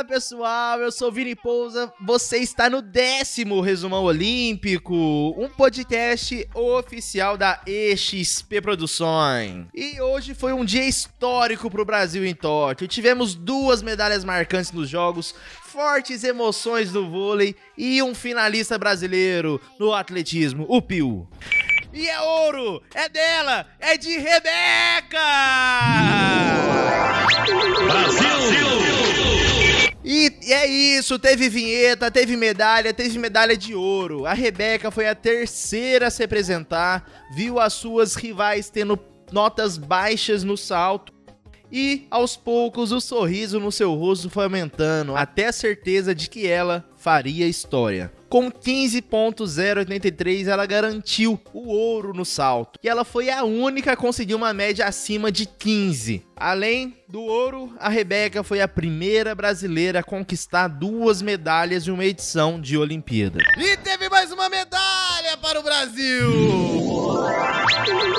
Fala pessoal, eu sou Vini Pousa. Você está no décimo Resumão Olímpico, um podcast oficial da EXP Produções. E hoje foi um dia histórico para o Brasil em Tóquio. Tivemos duas medalhas marcantes nos jogos, fortes emoções do vôlei e um finalista brasileiro no atletismo, o Pio. E é ouro! É dela! É de Rebeca! Brasil! E é isso, teve vinheta, teve medalha, teve medalha de ouro. A Rebeca foi a terceira a se apresentar, viu as suas rivais tendo notas baixas no salto. E aos poucos o sorriso no seu rosto foi aumentando, até a certeza de que ela faria história. Com 15.083, ela garantiu o ouro no salto. E ela foi a única a conseguir uma média acima de 15. Além do ouro, a Rebeca foi a primeira brasileira a conquistar duas medalhas em uma edição de Olimpíada. E teve mais uma medalha para o Brasil!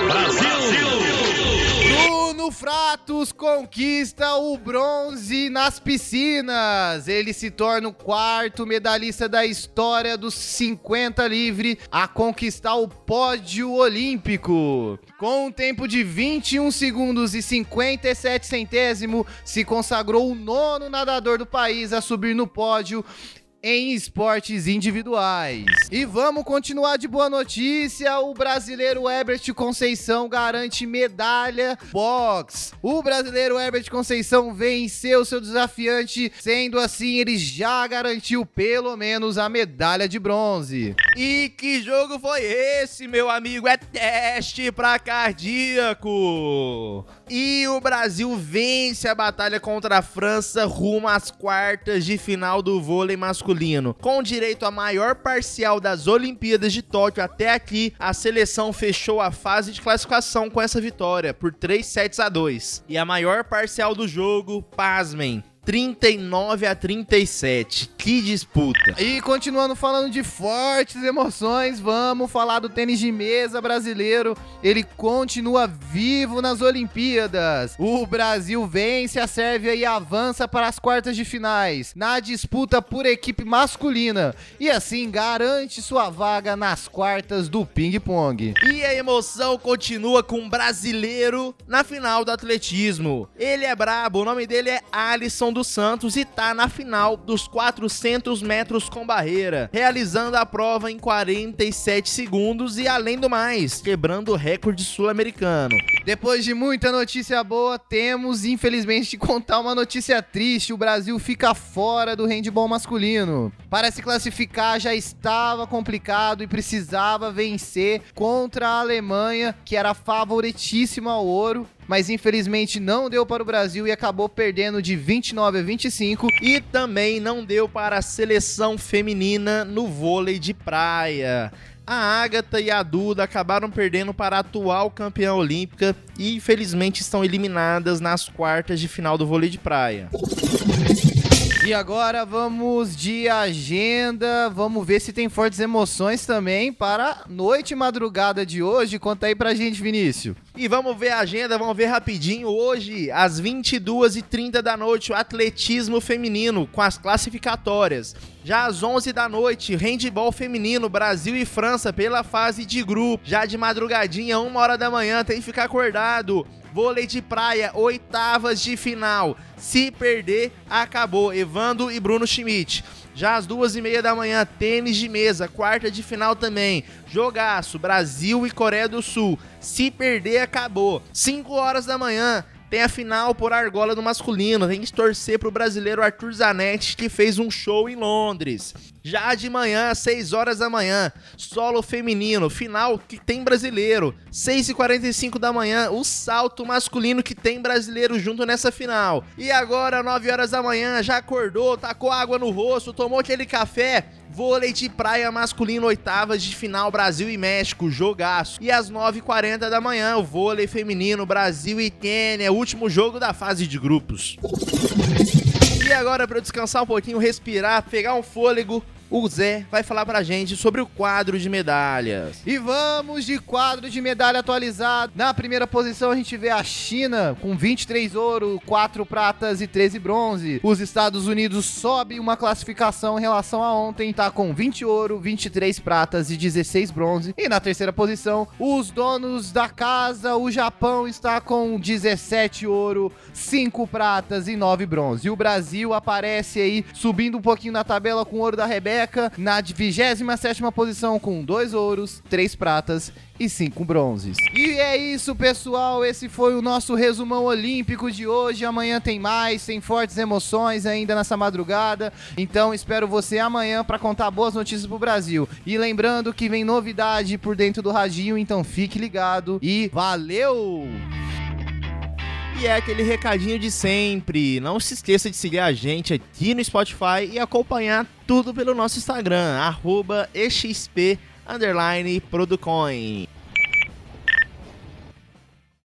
Brasil! Bruno Fratos conquista o bronze nas piscinas. Ele se torna o quarto medalhista da história dos 50 livre a conquistar o pódio olímpico. Com um tempo de 21 segundos e 57 centésimo, se consagrou o nono nadador do país a subir no pódio em esportes individuais. E vamos continuar de boa notícia. O brasileiro Herbert Conceição garante medalha box. O brasileiro Herbert Conceição venceu seu desafiante, sendo assim ele já garantiu pelo menos a medalha de bronze. E que jogo foi esse, meu amigo? É teste para cardíaco. E o Brasil vence a batalha contra a França rumo às quartas de final do vôlei masculino. Com direito à maior parcial das Olimpíadas de Tóquio até aqui, a seleção fechou a fase de classificação com essa vitória por 3 sets a 2. E a maior parcial do jogo, pasmem, 39 a 37. Que disputa. E continuando falando de fortes emoções, vamos falar do tênis de mesa brasileiro. Ele continua vivo nas Olimpíadas. O Brasil vence a Sérvia e avança para as quartas de finais na disputa por equipe masculina e assim garante sua vaga nas quartas do ping-pong. E a emoção continua com um brasileiro na final do atletismo. Ele é brabo, o nome dele é Alisson dos Santos e tá na final dos 400 metros com barreira, realizando a prova em 47 segundos e além do mais, quebrando o recorde sul-americano. Depois de muita notícia boa, temos infelizmente de contar uma notícia triste. O Brasil fica fora do handball masculino. Para se classificar já estava complicado e precisava vencer contra a Alemanha, que era favoritíssima ao ouro mas infelizmente não deu para o Brasil e acabou perdendo de 29 a 25. E também não deu para a seleção feminina no vôlei de praia. A Agatha e a Duda acabaram perdendo para a atual campeã olímpica e infelizmente estão eliminadas nas quartas de final do vôlei de praia. E agora vamos de agenda, vamos ver se tem fortes emoções também para noite e madrugada de hoje. Conta aí pra gente, Vinícius. E vamos ver a agenda, vamos ver rapidinho. Hoje, às 22h30 da noite, o atletismo feminino com as classificatórias. Já às 11 da noite, handball feminino, Brasil e França pela fase de grupo. Já de madrugadinha, uma hora da manhã, tem que ficar acordado. Vôlei de praia, oitavas de final. Se perder, acabou. Evandro e Bruno Schmidt. Já às duas e meia da manhã, tênis de mesa, quarta de final também. Jogaço, Brasil e Coreia do Sul. Se perder, acabou. 5 horas da manhã, tem a final por argola do masculino. Tem que torcer pro brasileiro Arthur Zanetti, que fez um show em Londres. Já de manhã, às 6 horas da manhã, solo feminino, final que tem brasileiro. 6h45 da manhã, o salto masculino que tem brasileiro junto nessa final. E agora, 9 horas da manhã, já acordou, tacou água no rosto, tomou aquele café. Vôlei de praia masculino, oitavas de final Brasil e México, jogaço. E às 9h40 da manhã, o vôlei feminino Brasil e Quênia, último jogo da fase de grupos. E agora, para descansar um pouquinho, respirar, pegar um fôlego, o Zé vai falar pra gente sobre o quadro de medalhas. E vamos de quadro de medalha atualizado. Na primeira posição a gente vê a China com 23 ouro, 4 pratas e 13 bronze. Os Estados Unidos sobe uma classificação em relação a ontem, tá com 20 ouro, 23 pratas e 16 bronze. E na terceira posição, os donos da casa, o Japão está com 17 ouro, 5 pratas e 9 bronze. E o Brasil aparece aí subindo um pouquinho na tabela com ouro da Rebeca, na 27 posição com 2 ouros, 3 pratas e 5 bronzes. E é isso, pessoal. Esse foi o nosso resumão olímpico de hoje. Amanhã tem mais, tem fortes emoções ainda nessa madrugada. Então espero você amanhã para contar boas notícias pro Brasil. E lembrando que vem novidade por dentro do radinho, então fique ligado e valeu! E é aquele recadinho de sempre. Não se esqueça de seguir a gente aqui no Spotify e acompanhar tudo pelo nosso Instagram, arroba.